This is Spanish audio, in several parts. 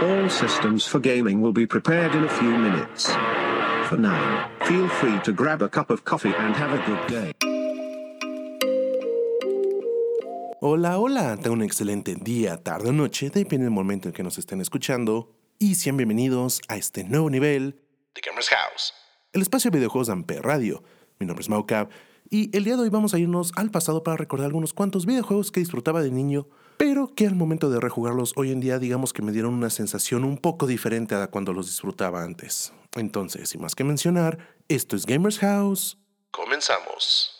All systems for gaming will be prepared in a few minutes. For now, feel free to grab a cup of coffee and have a good day. Hola, hola, tengan un excelente día, tarde o noche, depende del momento en que nos estén escuchando. Y sean bienvenidos a este nuevo nivel de Gamers House, el espacio de videojuegos de Amper Radio. Mi nombre es Maucap y el día de hoy vamos a irnos al pasado para recordar algunos cuantos videojuegos que disfrutaba de niño, pero que al momento de rejugarlos hoy en día digamos que me dieron una sensación un poco diferente a cuando los disfrutaba antes. Entonces, sin más que mencionar, esto es Gamers House. Comenzamos.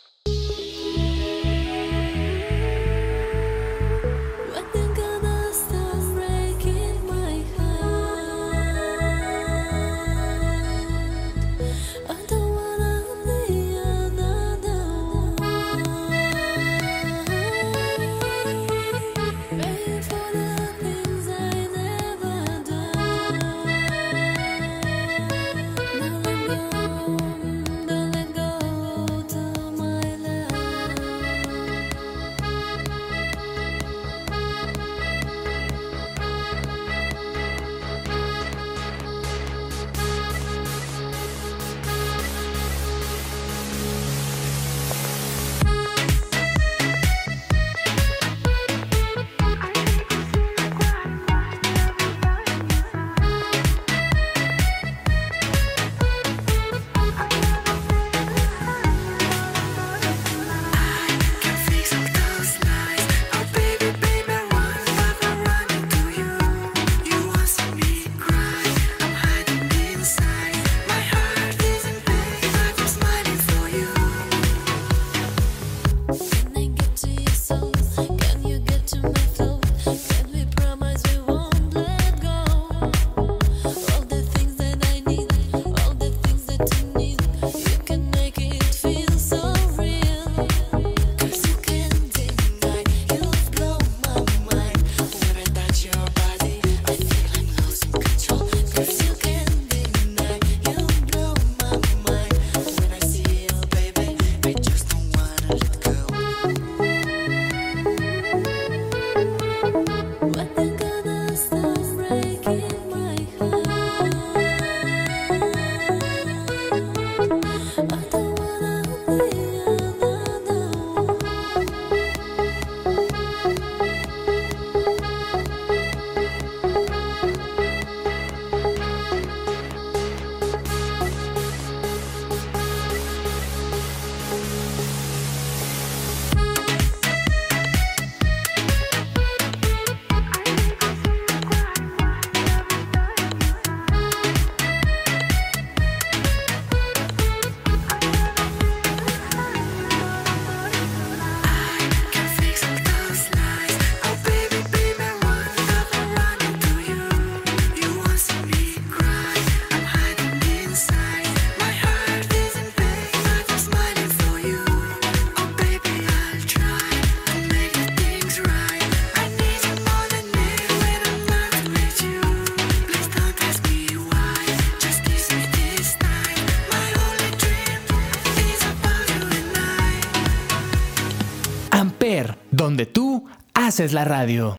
Haces la radio.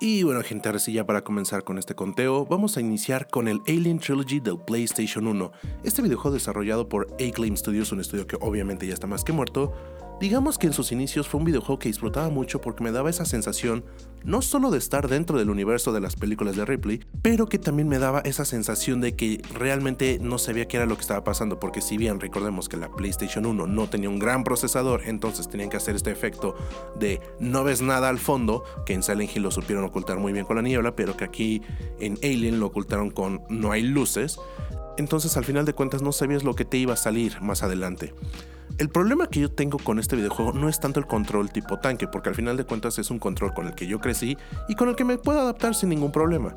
Y bueno, gente, ahora sí ya para comenzar con este conteo, vamos a iniciar con el Alien Trilogy del PlayStation 1. Este videojuego desarrollado por Acclaim Studios, un estudio que obviamente ya está más que muerto, Digamos que en sus inicios fue un videojuego que disfrutaba mucho porque me daba esa sensación no solo de estar dentro del universo de las películas de Ripley, pero que también me daba esa sensación de que realmente no sabía qué era lo que estaba pasando, porque si bien recordemos que la PlayStation 1 no tenía un gran procesador, entonces tenían que hacer este efecto de no ves nada al fondo, que en Silent Hill lo supieron ocultar muy bien con la niebla, pero que aquí en Alien lo ocultaron con no hay luces. entonces al final de cuentas no sabías lo que te iba a salir más adelante. El problema que yo tengo con este videojuego no es tanto el control tipo tanque, porque al final de cuentas es un control con el que yo crecí y con el que me puedo adaptar sin ningún problema.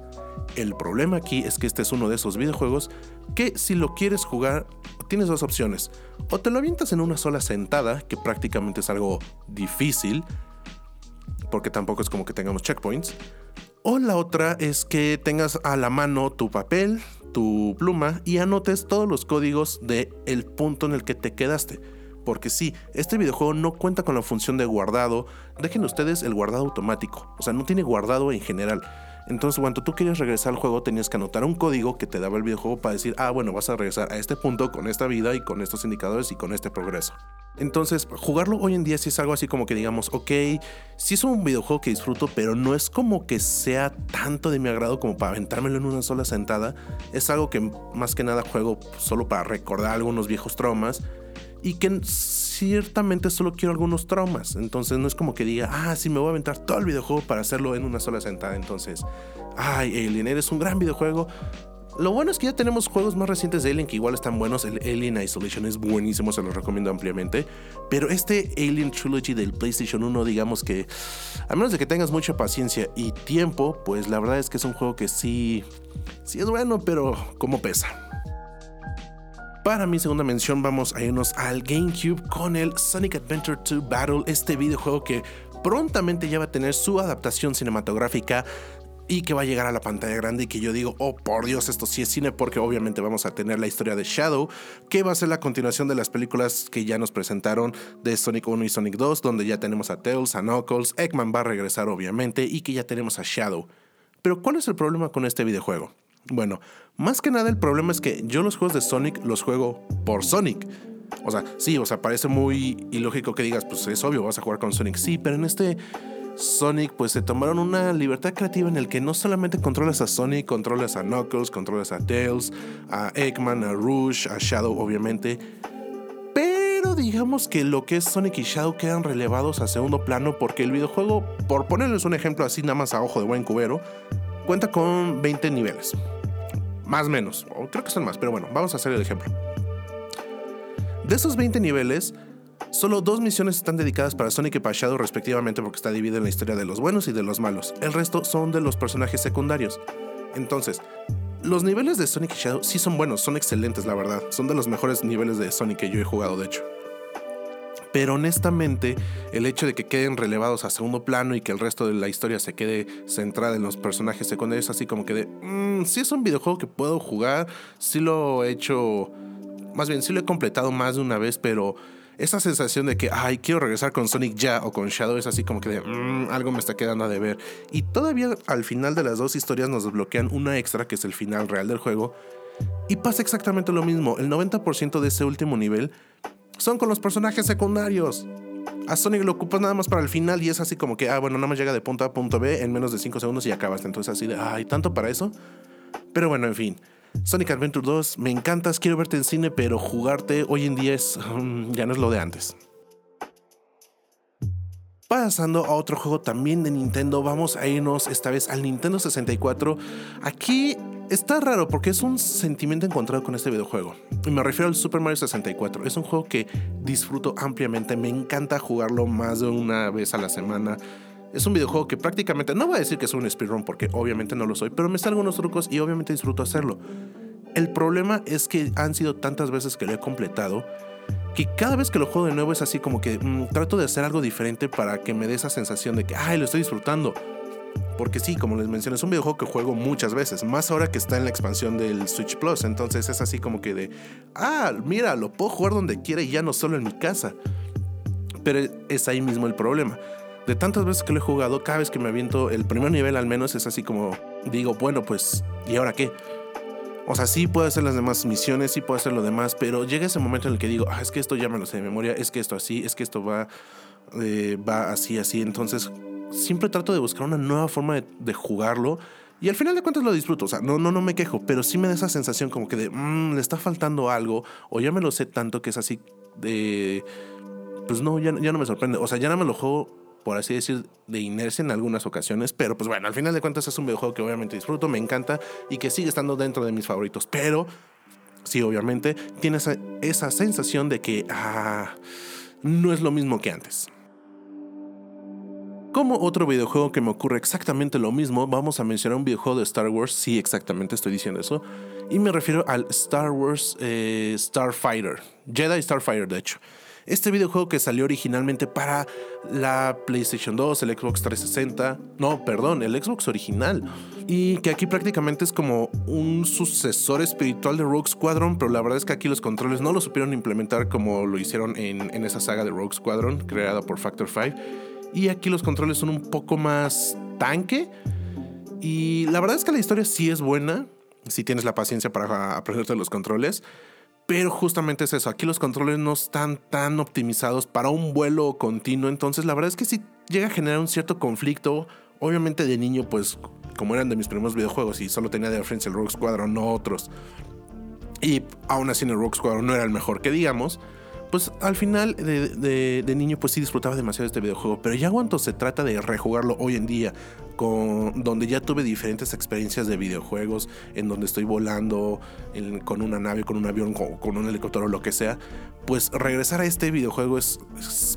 El problema aquí es que este es uno de esos videojuegos que si lo quieres jugar tienes dos opciones. O te lo avientas en una sola sentada, que prácticamente es algo difícil, porque tampoco es como que tengamos checkpoints. O la otra es que tengas a la mano tu papel, tu pluma y anotes todos los códigos del el punto en el que te quedaste. Porque sí, este videojuego no cuenta con la función de guardado. Dejen ustedes el guardado automático. O sea, no tiene guardado en general. Entonces, cuando tú querías regresar al juego, tenías que anotar un código que te daba el videojuego para decir, ah, bueno, vas a regresar a este punto con esta vida y con estos indicadores y con este progreso. Entonces, jugarlo hoy en día sí es algo así como que digamos, ok, sí es un videojuego que disfruto, pero no es como que sea tanto de mi agrado como para aventármelo en una sola sentada. Es algo que más que nada juego solo para recordar algunos viejos traumas y que ciertamente solo quiero algunos traumas. Entonces no es como que diga, ah, sí, me voy a aventar todo el videojuego para hacerlo en una sola sentada. Entonces, ay, Alien, eres un gran videojuego. Lo bueno es que ya tenemos juegos más recientes de Alien que igual están buenos. El Alien Isolation es buenísimo, se los recomiendo ampliamente. Pero este Alien Trilogy del PlayStation 1, digamos que, a menos de que tengas mucha paciencia y tiempo, pues la verdad es que es un juego que sí, sí es bueno, pero como pesa. Para mi segunda mención vamos a irnos al GameCube con el Sonic Adventure 2 Battle, este videojuego que prontamente ya va a tener su adaptación cinematográfica y que va a llegar a la pantalla grande y que yo digo, oh por Dios, esto sí es cine porque obviamente vamos a tener la historia de Shadow, que va a ser la continuación de las películas que ya nos presentaron de Sonic 1 y Sonic 2, donde ya tenemos a Tails, a Knuckles, Eggman va a regresar obviamente y que ya tenemos a Shadow. Pero ¿cuál es el problema con este videojuego? Bueno, más que nada el problema es que yo los juegos de Sonic los juego por Sonic. O sea, sí, o sea, parece muy ilógico que digas, pues es obvio, vas a jugar con Sonic. Sí, pero en este Sonic pues se tomaron una libertad creativa en el que no solamente controlas a Sonic, controlas a Knuckles, controlas a Tails, a Eggman, a Rouge, a Shadow obviamente. Pero digamos que lo que es Sonic y Shadow quedan relevados a segundo plano porque el videojuego, por ponerles un ejemplo así nada más a ojo de buen cubero, cuenta con 20 niveles. Más o menos, o creo que son más, pero bueno, vamos a hacer el ejemplo. De esos 20 niveles, solo dos misiones están dedicadas para Sonic y para Shadow respectivamente porque está dividida en la historia de los buenos y de los malos. El resto son de los personajes secundarios. Entonces, los niveles de Sonic y Shadow sí son buenos, son excelentes la verdad. Son de los mejores niveles de Sonic que yo he jugado de hecho. Pero honestamente, el hecho de que queden relevados a segundo plano y que el resto de la historia se quede centrada en los personajes secundarios, así como que de, mmm, sí es un videojuego que puedo jugar, sí lo he hecho, más bien sí lo he completado más de una vez, pero esa sensación de que, ay, quiero regresar con Sonic ya o con Shadow es así como que de, mmm, algo me está quedando a deber. Y todavía al final de las dos historias nos desbloquean una extra que es el final real del juego. Y pasa exactamente lo mismo, el 90% de ese último nivel son con los personajes secundarios. A Sonic lo ocupas nada más para el final y es así como que, ah, bueno, nada más llega de punto A a punto B en menos de 5 segundos y acabas. Entonces así de, ay, tanto para eso. Pero bueno, en fin. Sonic Adventure 2, me encantas, quiero verte en cine, pero jugarte hoy en día es, um, ya no es lo de antes. Pasando a otro juego también de Nintendo, vamos a irnos esta vez al Nintendo 64. Aquí está raro porque es un sentimiento encontrado con este videojuego. Y me refiero al Super Mario 64. Es un juego que disfruto ampliamente, me encanta jugarlo más de una vez a la semana. Es un videojuego que prácticamente, no voy a decir que soy un speedrun porque obviamente no lo soy, pero me salgo unos trucos y obviamente disfruto hacerlo. El problema es que han sido tantas veces que lo he completado que cada vez que lo juego de nuevo es así como que mm, trato de hacer algo diferente para que me dé esa sensación de que, ay, lo estoy disfrutando. Porque sí, como les mencioné, es un videojuego que juego muchas veces, más ahora que está en la expansión del Switch Plus. Entonces es así como que de, ah, mira, lo puedo jugar donde quiera y ya no solo en mi casa. Pero es ahí mismo el problema. De tantas veces que lo he jugado, cada vez que me aviento el primer nivel al menos es así como, digo, bueno, pues, ¿y ahora qué? O sea, sí puedo hacer las demás misiones, sí puedo hacer lo demás, pero llega ese momento en el que digo, ah, es que esto ya me lo sé de memoria, es que esto así, es que esto va, eh, va así, así. Entonces, siempre trato de buscar una nueva forma de, jugarlo. Y al final de cuentas lo disfruto, o sea, no, no, no me quejo, pero sí me da esa sensación como que de, mmm, le está faltando algo, o ya me lo sé tanto que es así de, pues no, ya, ya no me sorprende, o sea, ya no me lo juego por así decir, de inercia en algunas ocasiones, pero pues bueno, al final de cuentas es un videojuego que obviamente disfruto, me encanta y que sigue estando dentro de mis favoritos, pero sí, obviamente, tienes esa, esa sensación de que ah, no es lo mismo que antes. Como otro videojuego que me ocurre exactamente lo mismo, vamos a mencionar un videojuego de Star Wars, sí, exactamente estoy diciendo eso, y me refiero al Star Wars eh, Starfighter, Jedi Starfighter de hecho. Este videojuego que salió originalmente para la PlayStation 2, el Xbox 360, no, perdón, el Xbox original, y que aquí prácticamente es como un sucesor espiritual de Rogue Squadron, pero la verdad es que aquí los controles no lo supieron implementar como lo hicieron en, en esa saga de Rogue Squadron, creada por Factor 5. Y aquí los controles son un poco más tanque. Y la verdad es que la historia sí es buena, si tienes la paciencia para aprenderte los controles. Pero justamente es eso, aquí los controles no están tan optimizados para un vuelo continuo, entonces la verdad es que sí llega a generar un cierto conflicto. Obviamente de niño, pues como eran de mis primeros videojuegos y solo tenía de referencia el Rogue Squadron, no otros. Y aún así en el Rogue Squadron no era el mejor que digamos. Pues al final de, de- de niño pues sí disfrutaba demasiado este videojuego. Pero ya cuando se trata de rejugarlo hoy en día, con, donde ya tuve diferentes experiencias de videojuegos, en donde estoy volando con una nave, con un avión, con, con un helicóptero, lo que sea, pues regresar a este videojuego es,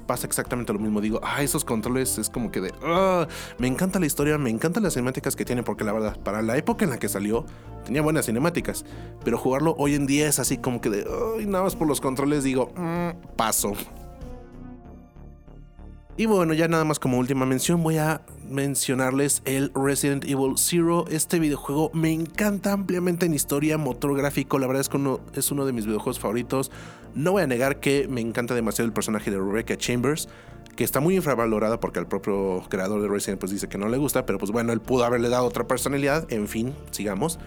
pasa exactamente lo mismo. Digo, ah, esos controles es como que de, ah, me encanta la historia, me encantan las cinemáticas que tiene, porque la verdad, para la época en la que salió, tenía buenas cinemáticas, pero jugarlo hoy en día es así como que de, nada más por los controles digo, "Mm, paso. Y bueno, ya nada más como última mención voy a mencionarles el Resident Evil Zero. Este videojuego me encanta ampliamente en historia, motor gráfico, la verdad es que es uno de mis videojuegos favoritos. No voy a negar que me encanta demasiado el personaje de Rebecca Chambers, que está muy infravalorada porque el propio creador de Resident pues dice que no le gusta, pero pues bueno, él pudo haberle dado otra personalidad, en fin, sigamos.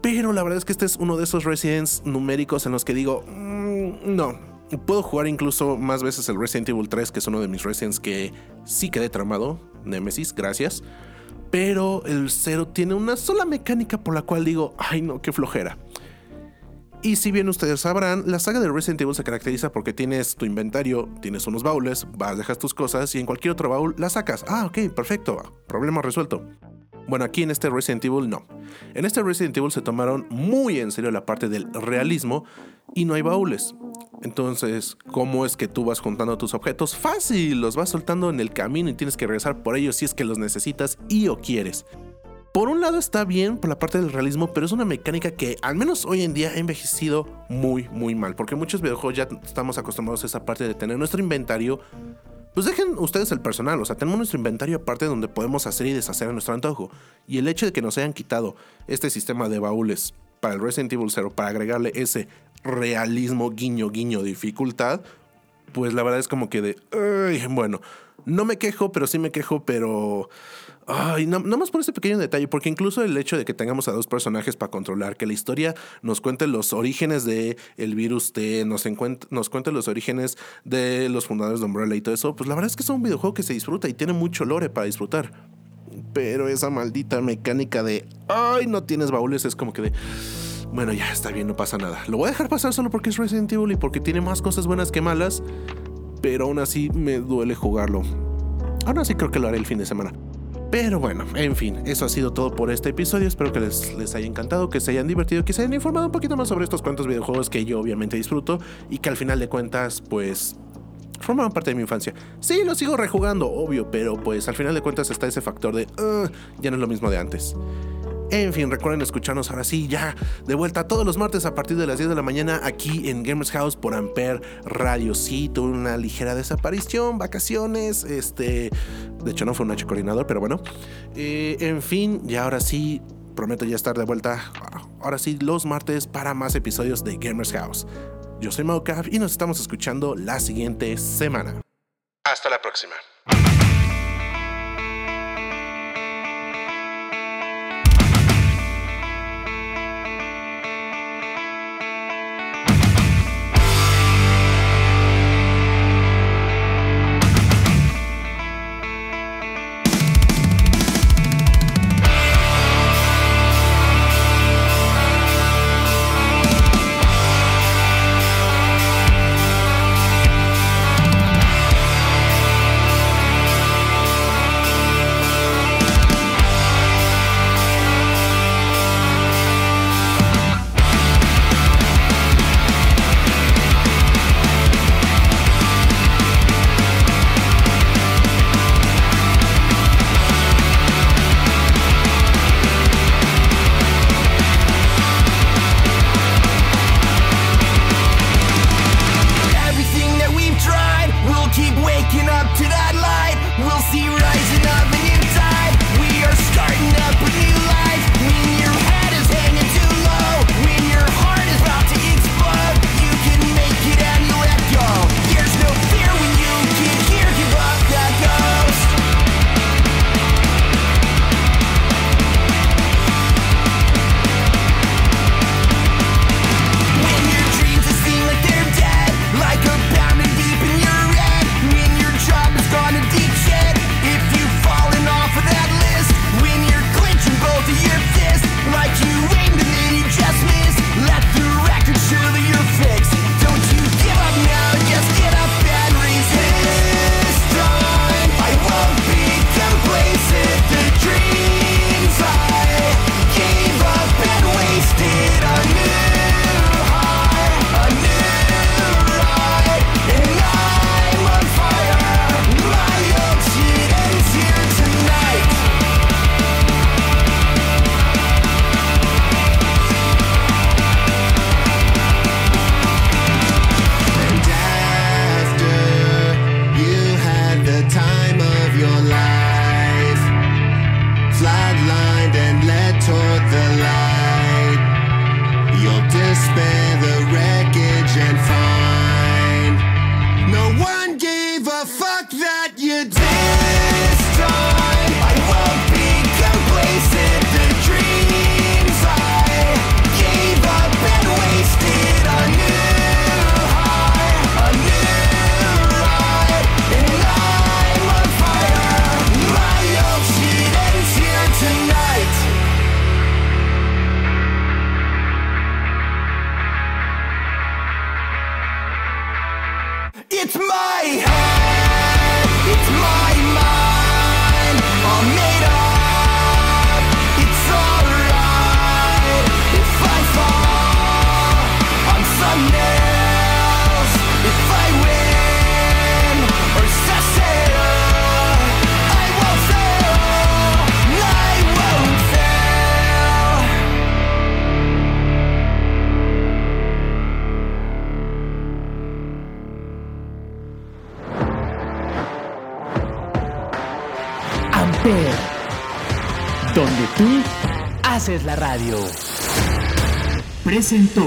Pero la verdad es que este es uno de esos Residents numéricos en los que digo, "Mm, no. Puedo jugar incluso más veces el Resident Evil 3, que es uno de mis Residents que sí quedé tramado. Nemesis, gracias. Pero el 0 tiene una sola mecánica por la cual digo, ay no, qué flojera. Y si bien ustedes sabrán, la saga de Resident Evil se caracteriza porque tienes tu inventario, tienes unos baúles, vas, dejas tus cosas y en cualquier otro baúl las sacas. Ah, ok, perfecto, problema resuelto. Bueno, aquí en este Resident Evil no. En este Resident Evil se tomaron muy en serio la parte del realismo y no hay baúles. Entonces, ¿cómo es que tú vas juntando tus objetos? Fácil, los vas soltando en el camino y tienes que regresar por ellos si es que los necesitas y o quieres. Por un lado está bien por la parte del realismo, pero es una mecánica que al menos hoy en día ha envejecido muy, muy mal. Porque muchos videojuegos ya estamos acostumbrados a esa parte de tener nuestro inventario pues dejen ustedes el personal, o sea, tenemos nuestro inventario aparte donde podemos hacer y deshacer a nuestro antojo. Y el hecho de que nos hayan quitado este sistema de baúles para el Resident Evil 0, para agregarle ese realismo, guiño, guiño, dificultad, pues la verdad es como que de, bueno, no me quejo, pero sí me quejo, pero... Ay, no- más por ese pequeño detalle, porque incluso el hecho de que tengamos a dos personajes para controlar, que la historia nos cuente los orígenes de virus T, nos, nos cuente los orígenes de los fundadores de Umbrella y todo eso, pues la verdad es que es un videojuego que se disfruta y tiene mucho lore para disfrutar. Pero esa maldita mecánica de, ay, no tienes baúles, es como que de, bueno, ya está bien, no pasa nada. Lo voy a dejar pasar solo porque es Resident Evil y porque tiene más cosas buenas que malas, pero aún así me duele jugarlo. Aún así creo que lo haré el fin de semana. Pero bueno, en fin, eso ha sido todo por este episodio. Espero que les, haya encantado, que se hayan divertido, que se hayan informado un poquito más sobre estos cuantos videojuegos que yo obviamente disfruto y que al final de cuentas, pues, formaban parte de mi infancia. Sí, lo sigo rejugando, obvio, pero pues al final de cuentas está ese factor de, "Ah, ya no es lo mismo de antes. En fin, recuerden escucharnos ahora sí, ya de vuelta todos los martes a partir de las 10 de la mañana aquí en Gamers House por Ampere Radio. Sí, tuve una ligera desaparición, vacaciones, este. De hecho, no fue un H coordinador, pero bueno. Eh, en fin, y ahora sí, prometo ya estar de vuelta. Ahora sí, los martes para más episodios de Gamers House. Yo soy Maucav y nos estamos escuchando la siguiente semana. Hasta la próxima. Presentó.